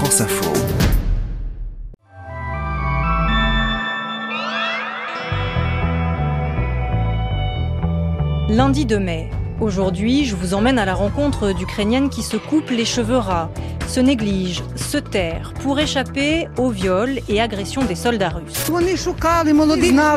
France Info. Lundi 2 mai. Aujourd'hui, je vous emmène à la rencontre d'Ukrainiennes qui se coupent les cheveux ras, se négligent, se terrent pour échapper aux viols et agressions des soldats russes.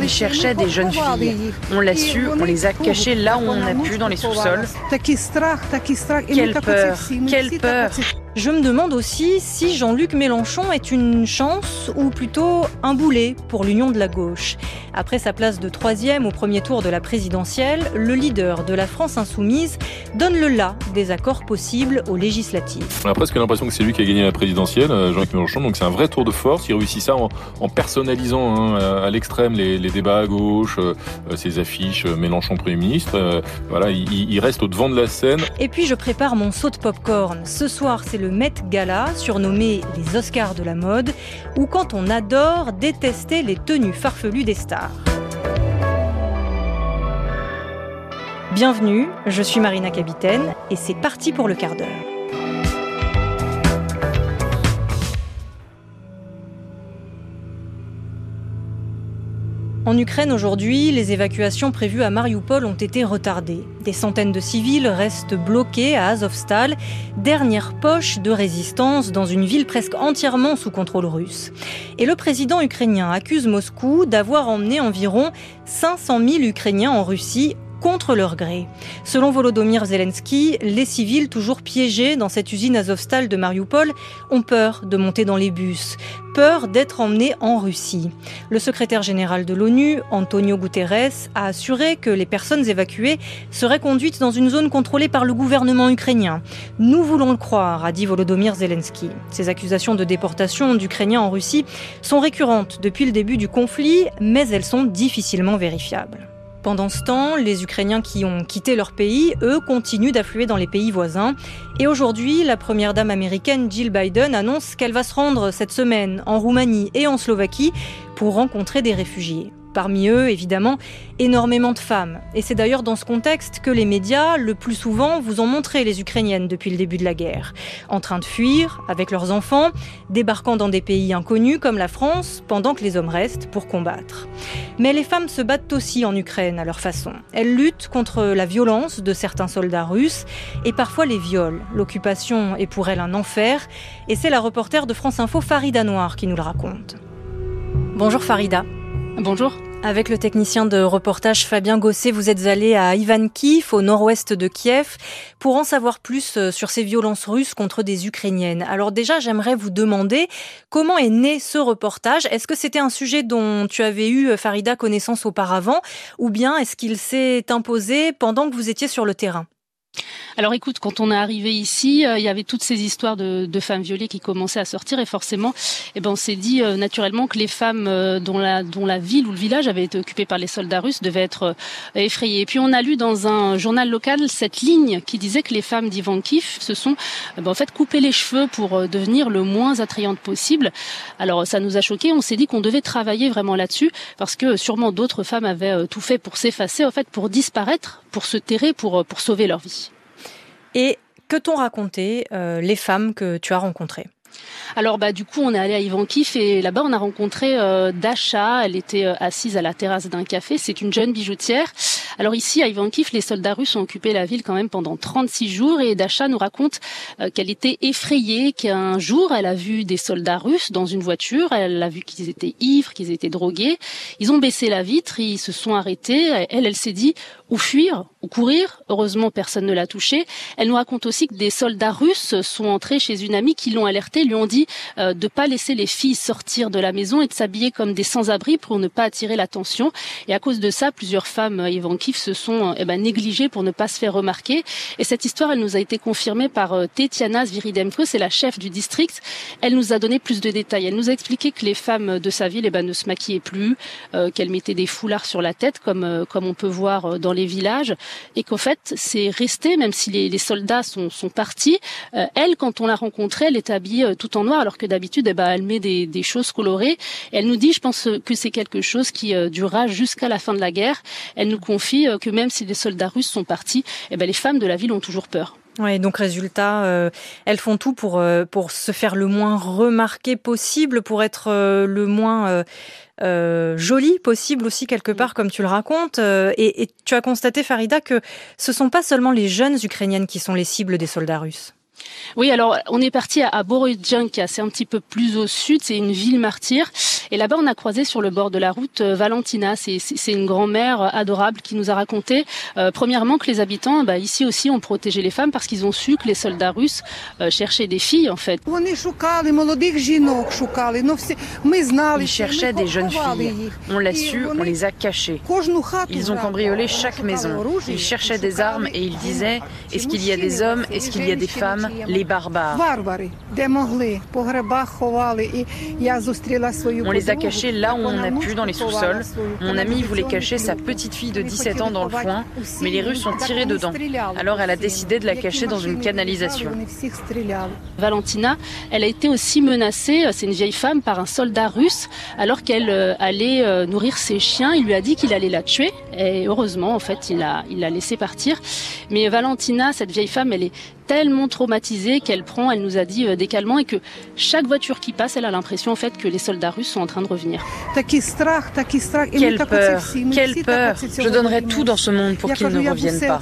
Ils cherchaient des jeunes filles. On l'a su, on les a cachées là où on a pu dans les sous-sols. Quelle peur, quelle peur Je me demande aussi si Jean-Luc Mélenchon est une chance ou plutôt un boulet pour l'union de la gauche. Après sa place de troisième au premier tour de la présidentielle, le leader de la France insoumise donne le là des accords possibles aux législatives. On a presque l'impression que c'est lui qui a gagné la présidentielle, euh, Jean-Luc Mélenchon, donc c'est un vrai tour de force. Il réussit ça en, en personnalisant hein, à l'extrême les, les, débats à gauche, euh, ses affiches euh, Mélenchon Premier ministre. Euh, voilà, il, il, reste au devant de la scène. Et puis je prépare mon saut de popcorn. Ce soir, c'est le Met Gala, surnommé les Oscars de la mode, où quand on adore détester les tenues farfelues des stars. Bienvenue, je suis Marina Capitaine et c'est parti pour le quart d'heure. En Ukraine aujourd'hui, les évacuations prévues à Mariupol ont été retardées. Des centaines de civils restent bloqués à Azovstal, dernière poche de résistance dans une ville presque entièrement sous contrôle russe. Et le président ukrainien accuse Moscou d'avoir emmené environ 500 000 Ukrainiens en Russie contre leur gré. Selon Volodymyr Zelensky, les civils toujours piégés dans cette usine Azovstal de Mariupol ont peur de monter dans les bus, peur d'être emmenés en Russie. Le secrétaire général de l'ONU, Antonio Guterres, a assuré que les personnes évacuées seraient conduites dans une zone contrôlée par le gouvernement ukrainien. Nous voulons le croire, a dit Volodymyr Zelensky. Ces accusations de déportation d'Ukrainiens en Russie sont récurrentes depuis le début du conflit, mais elles sont difficilement vérifiables. Pendant ce temps, les Ukrainiens qui ont quitté leur pays, eux, continuent d'affluer dans les pays voisins. Et aujourd'hui, la première dame américaine Jill Biden annonce qu'elle va se rendre cette semaine en Roumanie et en Slovaquie pour rencontrer des réfugiés. Parmi eux, évidemment, énormément de femmes. Et c'est d'ailleurs dans ce contexte que les médias, le plus souvent, vous ont montré les Ukrainiennes depuis le début de la guerre. En train de fuir, avec leurs enfants, débarquant dans des pays inconnus comme la France, pendant que les hommes restent pour combattre. Mais les femmes se battent aussi en Ukraine à leur façon. Elles luttent contre la violence de certains soldats russes et parfois les viols. L'occupation est pour elles un enfer. Et c'est la reporter de France Info Farida Noir qui nous le raconte. Bonjour Farida. Bonjour. Avec le technicien de reportage Fabien Gosset, vous êtes allé à Ivankiv, au nord-ouest de Kiev, pour en savoir plus sur ces violences russes contre des Ukrainiennes. Alors déjà, j'aimerais vous demander comment est né ce reportage? Est-ce que c'était un sujet dont tu avais eu, Farida, connaissance auparavant, ou bien est-ce qu'il s'est imposé pendant que vous étiez sur le terrain? Alors écoute, quand on est arrivé ici, euh, il y avait toutes ces histoires de, femmes violées qui commençaient à sortir et forcément, eh ben, on s'est dit euh, naturellement que les femmes euh, dont, la, ville ou le village avait été occupé par les soldats russes devaient être effrayées. Et puis on a lu dans un journal local cette ligne qui disait que les femmes d'Ivankiv se sont ben, en fait coupé les cheveux pour devenir le moins attrayantes possible. Alors ça nous a choqué, on s'est dit qu'on devait travailler vraiment là-dessus parce que sûrement d'autres femmes avaient tout fait pour s'effacer, en fait pour disparaître, pour se terrer, pour sauver leur vie. Et que t'ont raconté euh, les femmes que tu as rencontrées? Alors bah du coup on est allé à Ivankif et là-bas on a rencontré euh. Elle était euh, assise à la terrasse d'un café. C'est une jeune bijoutière. Alors ici à Ivankif, les soldats russes ont occupé la ville quand même pendant 36 jours et Dasha nous raconte euh, qu'elle était effrayée qu'un jour elle a vu des soldats russes dans une voiture. Elle a vu qu'ils étaient ivres, qu'ils étaient drogués. Ils ont baissé la vitre, ils se sont arrêtés. Elle, elle s'est dit ou fuir ou courir. Heureusement personne ne l'a touchée. Elle nous raconte aussi que des soldats russes sont entrés chez une amie qui l'ont alertée, lui ont dit euh, de pas laisser les filles sortir de la maison et de s'habiller comme des sans-abri pour ne pas attirer l'attention. Et à cause de ça, plusieurs femmes euh, se sont euh, eh ben, négligées pour ne pas se faire remarquer. Et cette histoire, elle nous a été confirmée par euh, Tetiana Zviridemko, c'est la chef du district. Elle nous a donné plus de détails. Elle nous a expliqué que les femmes de sa ville eh ben, ne se maquillaient plus, euh, qu'elles mettaient des foulards sur la tête, comme, comme on peut voir dans les villages, et qu'en fait, c'est resté, même si les, les soldats sont, sont partis. elle, quand on l'a rencontrée, elle était habillée tout en noir, alors que d'habitude, eh ben, elle met des, des, choses colorées. Elle nous dit, je pense que c'est quelque chose qui euh, durera jusqu'à la fin de la guerre. Elle nous confie euh, que même si les soldats russes sont partis, eh ben, les femmes de la ville ont toujours peur. Oui, donc résultat, euh, elles font tout pour, euh, pour se faire le moins remarqué possible, pour être euh, le moins joli possible aussi quelque part, comme tu le racontes. Et, et, tu as constaté, Farida, que ce sont pas seulement les jeunes ukrainiennes qui sont les cibles des soldats russes. Oui, alors on est parti à, à Borodjanka, c'est un petit peu plus au sud, c'est une ville martyre. Et là-bas, on a croisé sur le bord de la route euh, Valentina. C'est une grand-mère euh, adorable qui nous a raconté, euh, premièrement, que les habitants, bah, ici aussi, ont protégé les femmes parce qu'ils ont su que les soldats russes cherchaient des filles, en fait. Ils cherchaient des jeunes filles. On l'a su, on les a cachées. Ils ont cambriolé chaque maison. Ils cherchaient des armes et ils disaient est-ce qu'il y a des hommes? Est-ce qu'il y a des femmes? Les barbares. On les a cachés là où on a pu, dans les sous-sols. Mon amie voulait cacher sa petite fille de 17 ans dans le foin, mais les Russes ont tiré dedans. Alors elle a décidé de la cacher dans une canalisation. Valentina, elle a été aussi menacée, c'est une vieille femme, par un soldat russe, alors qu'elle euh, allait euh, nourrir ses chiens. Il lui a dit qu'il allait la tuer, et heureusement, en fait, il l'a il a laissé partir. Mais Valentina, cette vieille femme, elle est tellement traumatisée qu'elle prend, elle nous a dit euh, décalement, et que chaque voiture qui passe, elle a l'impression en fait que les soldats russes sont en train de revenir. Quelle peur, quelle peur Je donnerais tout dans ce monde pour qu'ils ne reviennent pas.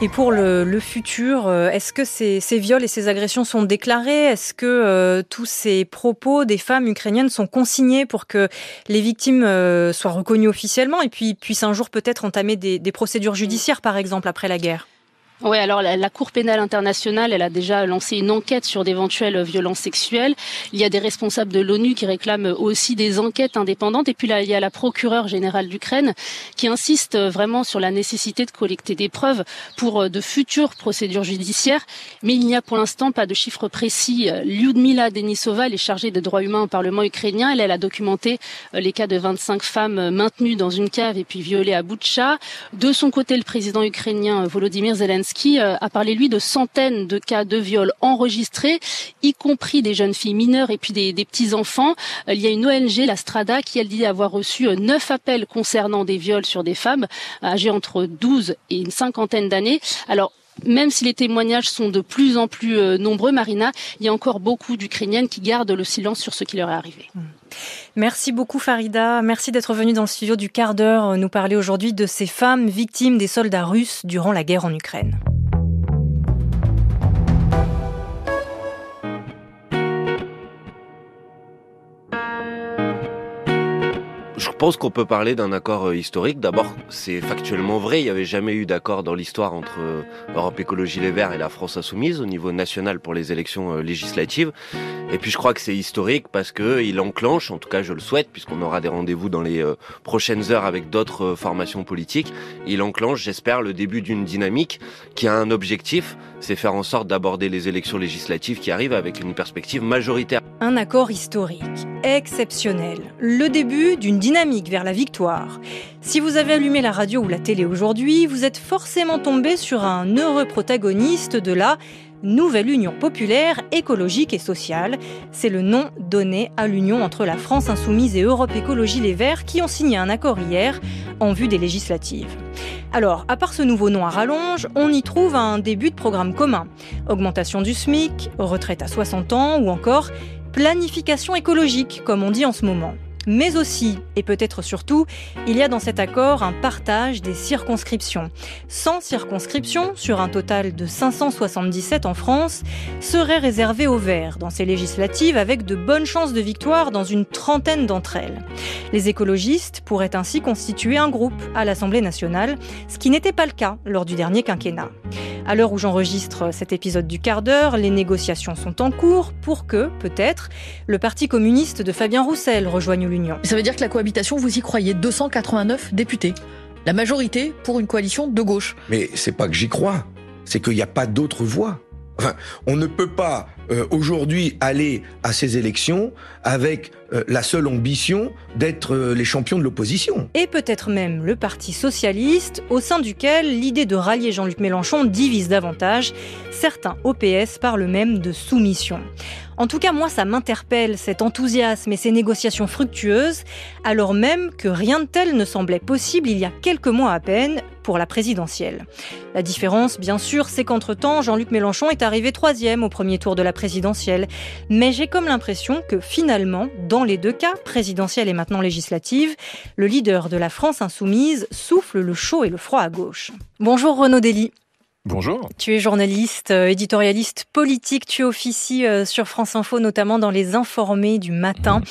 Et pour le, futur, euh, est-ce que ces, viols et ces agressions sont déclarés? Est-ce que euh, tous ces propos des femmes ukrainiennes sont consignés pour que les victimes soient reconnues officiellement et puis puissent un jour peut-être entamer des, des procédures judiciaires, par exemple, après la guerre oui, alors la, Cour pénale internationale, elle a déjà lancé une enquête sur d'éventuelles violences sexuelles. Il y a des responsables de l'ONU qui réclament aussi des enquêtes indépendantes. Et puis là, il y a la procureure générale d'Ukraine qui insiste vraiment sur la nécessité de collecter des preuves pour euh, de futures procédures judiciaires. Mais il n'y a pour l'instant pas de chiffres précis. Lyudmila Denisova, elle est chargée des droits humains au Parlement ukrainien. Elle, elle a documenté euh, les cas de 25 femmes euh, maintenues dans une cave et puis violées à Boutcha. De son côté, le président ukrainien Volodymyr Zelensky qui euh, a parlé, lui, de centaines de cas de viol enregistrés, y compris des jeunes filles mineures et puis des, petits-enfants. Euh, il y a une ONG, la Strada, qui, elle, dit avoir reçu euh, neuf appels concernant des viols sur des femmes âgées entre 12 et une cinquantaine d'années. Alors, même si les témoignages sont de plus en plus nombreux, Marina, il y a encore beaucoup d'Ukrainiennes qui gardent le silence sur ce qui leur est arrivé. Mmh. Merci beaucoup Farida. Merci d'être venue dans le studio du quart d'heure nous parler aujourd'hui de ces femmes victimes des soldats russes durant la guerre en Ukraine. Pense qu'on peut parler d'un accord euh, historique. D'abord, c'est factuellement vrai. Il n'y avait jamais eu d'accord dans l'histoire entre euh, Europe Écologie Les Verts et la France Insoumise au niveau national pour les élections euh, législatives. Et puis je crois que c'est historique parce que il enclenche, en tout cas je le souhaite, puisqu'on aura des rendez-vous dans les prochaines heures avec d'autres formations politiques. Il enclenche, j'espère, le début d'une dynamique qui a un objectif, c'est faire en sorte d'aborder les élections législatives qui arrivent avec une perspective majoritaire. Un accord historique, exceptionnel, le début d'une dynamique vers la victoire. Si vous avez allumé la radio ou la télé aujourd'hui, vous êtes forcément tombé sur un heureux protagoniste de la Nouvelle Union populaire, écologique et sociale. C'est le nom donné à l'union entre la France insoumise et Europe Écologie Les Verts qui ont signé un accord hier en vue des législatives. Alors, à part ce nouveau nom à rallonge, on y trouve un début de programme commun. Augmentation du SMIC, retraite à 60 ans ou encore planification écologique, comme on dit en ce moment. Mais aussi, et peut-être surtout, il y a dans cet accord un partage des circonscriptions. 100 circonscriptions, sur un total de 577 en France, seraient réservées aux Verts dans ces législatives avec de bonnes chances de victoire dans une trentaine d'entre elles. Les écologistes pourraient ainsi constituer un groupe à l'Assemblée nationale, ce qui n'était pas le cas lors du dernier quinquennat. À l'heure où j'enregistre cet épisode du quart d'heure, les négociations sont en cours pour que, peut-être, le Parti communiste de Fabien Roussel rejoigne Ça veut dire que la cohabitation, vous y croyez 289 députés. La majorité pour une coalition de gauche. Mais c'est pas que j'y crois, c'est qu'il n'y a pas d'autre voie. On ne peut pas euh, aujourd'hui aller à ces élections avec euh, la seule ambition d'être euh, les champions de l'opposition. Et peut-être même le Parti socialiste, au sein duquel l'idée de rallier Jean-Luc Mélenchon divise davantage. Certains OPS parlent même de soumission. En tout cas, moi, ça m'interpelle, cet enthousiasme et ces négociations fructueuses, alors même que rien de tel ne semblait possible il y a quelques mois à peine pour la présidentielle. La différence, bien sûr, c'est qu'entre-temps, Jean-Luc Mélenchon est arrivé troisième au premier tour de la présidentielle. Mais j'ai comme l'impression que finalement, dans les deux cas, présidentielle et maintenant législative, le leader de la France insoumise souffle le chaud et le froid à gauche. Bonjour Renaud Dely. Bonjour. Tu es journaliste, euh, éditorialiste politique, tu officies euh, sur France Info, notamment dans les informés du matin.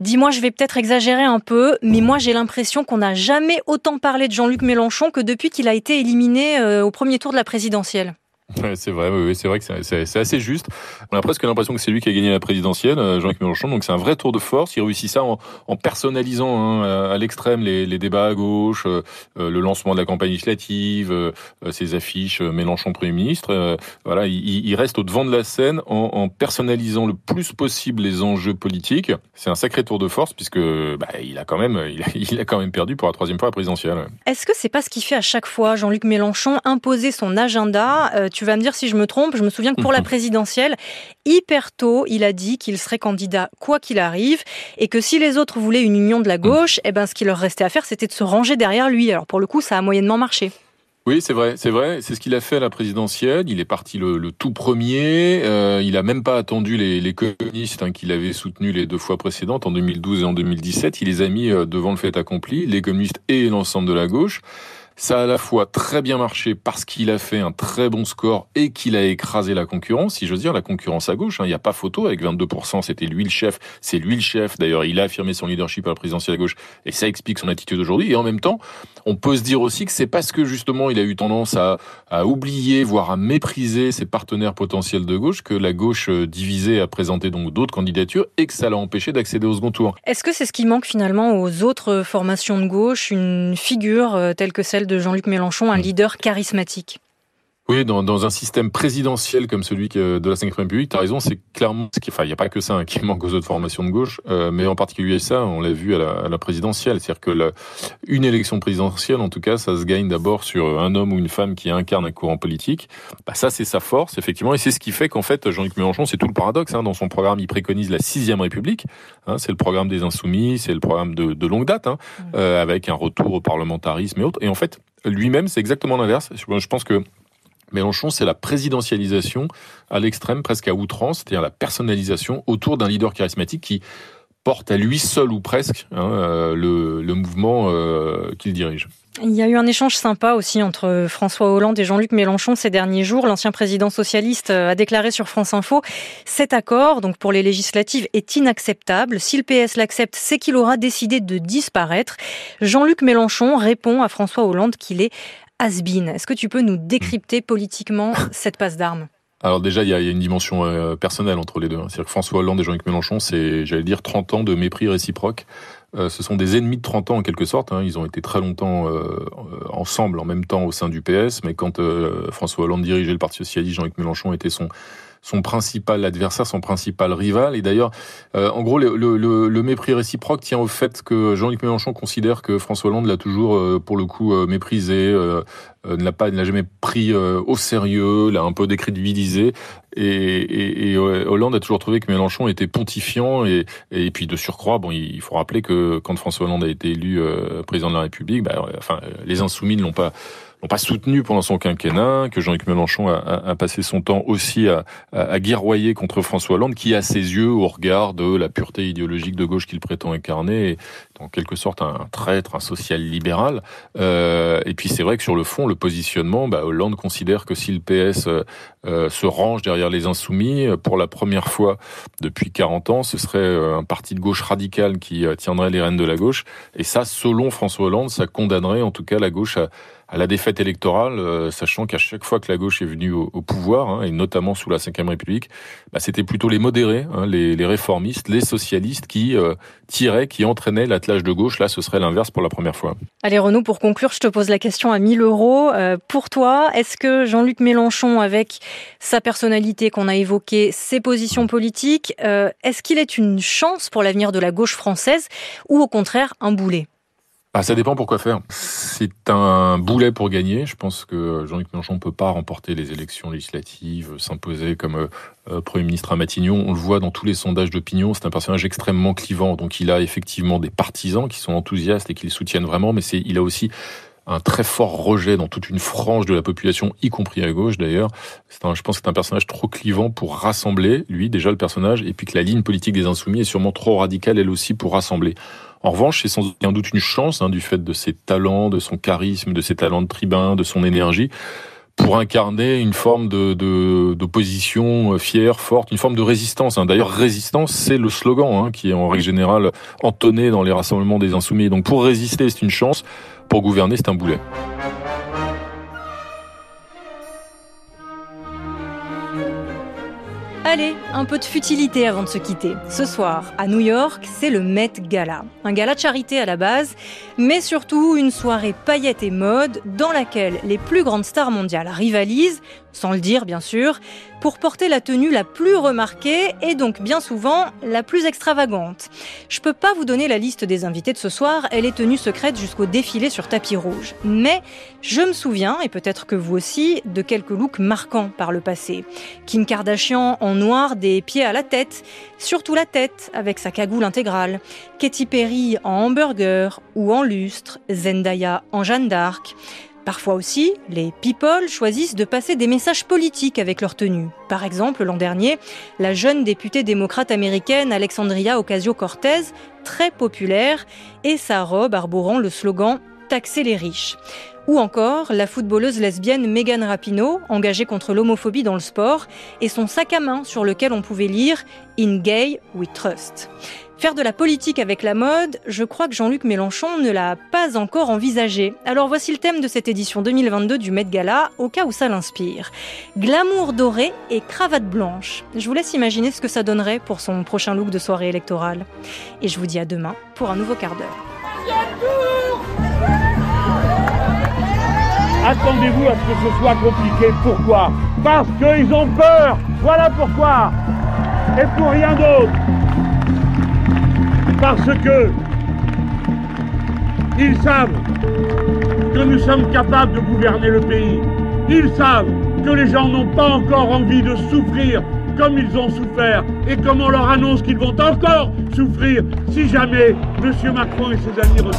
Dis-moi, je vais peut-être exagérer un peu, mais moi j'ai l'impression qu'on n'a jamais autant parlé de Jean-Luc Mélenchon que depuis qu'il a été éliminé euh, au premier tour de la présidentielle c'est vrai, c'est vrai que c'est assez juste. On a presque l'impression que c'est lui qui a gagné la présidentielle, euh, Jean-Luc Mélenchon. Donc c'est un vrai tour de force. Il réussit ça en, personnalisant hein, à l'extrême les, débats à gauche, euh, euh, le lancement de la campagne législative, ses affiches Mélenchon Premier ministre. voilà, il, reste au devant de la scène en, personnalisant le plus possible les enjeux politiques. C'est un sacré tour de force puisque bah, il a quand même, il a, quand même perdu pour la troisième fois la présidentielle. Est-ce que c'est pas ce qu'il fait à chaque fois, Jean-Luc Mélenchon, imposer son agenda vas me dire si je me trompe. Je me souviens que pour la présidentielle, hyper tôt, il a dit qu'il serait candidat quoi qu'il arrive et que si les autres voulaient une union de la gauche, mhm. eh ben, ce qu'il leur restait à faire, c'était de se ranger derrière lui. Alors pour le coup, ça a moyennement marché. Oui, c'est vrai, c'est vrai. C'est ce qu'il a fait à la présidentielle. Il est parti le, tout premier. Euh, il a même pas attendu les, les communistes hein, qu'il avait soutenus les deux fois précédentes, en 2012 et en 2017. Il les a mis euh, devant le fait accompli, les communistes et l'ensemble de la gauche. Ça a à la fois très bien marché parce qu'il a fait un très bon score et qu'il a écrasé la concurrence, si j'ose dire, la concurrence à gauche. Hein. Il n'y a pas photo avec 22%, c'était lui le chef, c'est lui le chef. D'ailleurs, il a affirmé son leadership à la présidentielle à gauche et ça explique son attitude aujourd'hui. Et en même temps, on peut se dire aussi que c'est parce que justement il a eu tendance à, à oublier, voire à mépriser ses partenaires potentiels de gauche que la gauche euh, divisée a présenté donc d'autres candidatures et que ça l'a empêché d'accéder au second tour. Est-ce que c'est ce qui manque finalement aux autres formations de gauche, une figure euh, telle que celle de Jean-Luc Mélenchon, un mm. leader charismatique oui, dans, dans, un système présidentiel comme celui de la 5 République, tu as raison, c'est clairement ce qui, enfin, il n'y a pas que ça hein, qui manque aux autres formations de gauche, euh, mais en particulier ça, on l'a vu à la, à la présidentielle. C'est-à-dire que la, une élection présidentielle, en tout cas, ça se gagne d'abord sur un homme ou une femme qui incarne un courant politique. Bah, ça, c'est sa force, effectivement, et c'est ce qui fait qu'en fait, Jean-Luc Mélenchon, c'est tout le paradoxe. Hein, dans son programme, il préconise la sixième République. Hein, c'est le programme des Insoumis, c'est le programme de, de longue date, mmh. euh, avec un retour au parlementarisme et autres. Et en fait, lui-même, c'est exactement l'inverse. Je pense que Mélenchon, c'est la présidentialisation à l'extrême, presque à outrance, c'est-à-dire la personnalisation autour d'un leader charismatique qui porte à lui seul ou presque hein, euh, le, mouvement euh, qu'il dirige. Il y a eu un échange sympa aussi entre François Hollande et Jean-Luc Mélenchon ces derniers jours. L'ancien président socialiste euh, a déclaré sur France Info cet accord, donc pour les législatives, est inacceptable. Si le PS l'accepte, c'est qu'il aura décidé de disparaître. Jean-Luc Mélenchon répond à François Hollande qu'il est est-ce que tu peux nous décrypter politiquement cette passe d'armes? Alors déjà, il y, a, une dimension euh, personnelle entre les deux. Hein. C'est-à-dire que François Hollande et Jean-Luc Mélenchon, c'est, j'allais dire, 30 ans de mépris réciproque. Euh, ce sont des ennemis de 30 ans en quelque sorte. Hein. Ils ont été très longtemps euh, ensemble, en même temps au sein du PS. Mais quand François Hollande dirigeait le Parti socialiste, Jean-Luc Mélenchon était son son principal adversaire, son principal rival. Et d'ailleurs, euh, en gros, le, le, le, mépris réciproque tient au fait que Jean-Luc Mélenchon considère que François Hollande l'a toujours, euh, pour le coup, euh, méprisé, ne l'a pas, ne l'a jamais pris au sérieux, l'a un peu décrédibilisé. Et, et, et, Hollande a toujours trouvé que Mélenchon était pontifiant. Et, et puis de surcroît, bon, il faut rappeler que quand François Hollande a été élu président de la République, bah, enfin, les insoumis ne l'ont pas n'ont pas soutenu pendant son quinquennat, que Jean-Luc Mélenchon a, a, passé son temps aussi à, à, guerroyer contre François Hollande, qui à ses yeux, au regard de la pureté idéologique de gauche qu'il prétend incarner, est en quelque sorte un traître, un social libéral. Euh, et puis c'est vrai que sur le fond, le positionnement, bah, Hollande considère que si le PS euh, euh, se range derrière les insoumis, pour la première fois depuis 40 ans, ce serait euh, un parti de gauche radical qui tiendrait les rênes de la gauche. Et ça, selon François Hollande, ça condamnerait en tout cas la gauche à à la défaite électorale, sachant qu'à chaque fois que la gauche est venue au, pouvoir, hein, et notamment sous la Ve République, bah, c'était plutôt les modérés, hein, les, les, réformistes, les socialistes qui tiraient, qui entraînaient l'attelage de gauche. Là, ce serait l'inverse pour la première fois. Allez Renaud, pour conclure, je te pose la question à 1000 euros. pour toi, est-ce que Jean-Luc Mélenchon, avec sa personnalité qu'on a évoquée, ses positions politiques, est-ce qu'il est une chance pour l'avenir de la gauche française ou au contraire un boulet? Ah, ça dépend pourquoi faire. C'est un boulet pour gagner. Je pense que Jean-Luc Mélenchon ne peut pas remporter les élections législatives, s'imposer comme euh, euh, Premier ministre à Matignon. On le voit dans tous les sondages d'opinion. C'est un personnage extrêmement clivant. Donc il a effectivement des partisans qui sont enthousiastes et qui le soutiennent vraiment, mais il a aussi un très fort rejet dans toute une frange de la population, y compris à gauche d'ailleurs. je pense que c'est un personnage trop clivant pour rassembler, lui déjà le personnage, et puis que la ligne politique des insoumis est sûrement trop radicale elle aussi pour rassembler. En revanche, c'est sans aucun doute une chance hein, du fait de ses talents, de son charisme, de ses talents de tribun, de son énergie, pour incarner une forme de d'opposition euh, fière, forte, une forme de résistance. Hein. D'ailleurs, résistance, c'est le slogan hein, qui est en règle générale entonné dans les rassemblements des insoumis. Donc pour résister, c'est une chance. Pour gouverner, c'est un boulet. Allez, un peu de futilité avant de se quitter. Ce soir, à New York, c'est le Met Gala. Un gala de charité à la base, mais surtout une soirée paillettes et mode dans laquelle les plus grandes stars mondiales rivalisent sans le dire bien sûr, pour porter la tenue la plus remarquée et donc bien souvent la plus extravagante. Je peux pas vous donner la liste des invités de ce soir, elle est tenue secrète jusqu'au défilé sur tapis rouge. Mais je me souviens, et peut-être que vous aussi, de quelques looks marquants par le passé. Kim Kardashian en noir des pieds à la tête, surtout la tête avec sa cagoule intégrale. Katy Perry en hamburger ou en lustre, Zendaya en Jeanne d'Arc. Parfois aussi, les people choisissent de passer des messages politiques avec leur tenue. Par exemple, l'an dernier, la jeune députée démocrate américaine Alexandria Ocasio-Cortez, très populaire, et sa robe arborant le slogan Taxer les riches. Ou encore la footballeuse lesbienne Megan Rapinoe, engagée contre l'homophobie dans le sport, et son sac à main sur lequel on pouvait lire In Gay We Trust. Faire de la politique avec la mode, je crois que Jean-Luc Mélenchon ne l'a pas encore envisagé. Alors voici le thème de cette édition 2022 du Met Gala, au cas où ça l'inspire. Glamour doré et cravate blanche. Je vous laisse imaginer ce que ça donnerait pour son prochain look de soirée électorale. Et je vous dis à demain pour un nouveau quart d'heure. Attendez-vous à ce que ce soit compliqué. Pourquoi? Parce qu'ils ont peur. Voilà pourquoi. Et pour rien d'autre parce que ils savent que nous sommes capables de gouverner le pays. Ils savent que les gens n'ont pas encore envie de souffrir comme ils ont souffert et comme on leur annonce qu'ils vont encore souffrir si jamais M. Macron et ses amis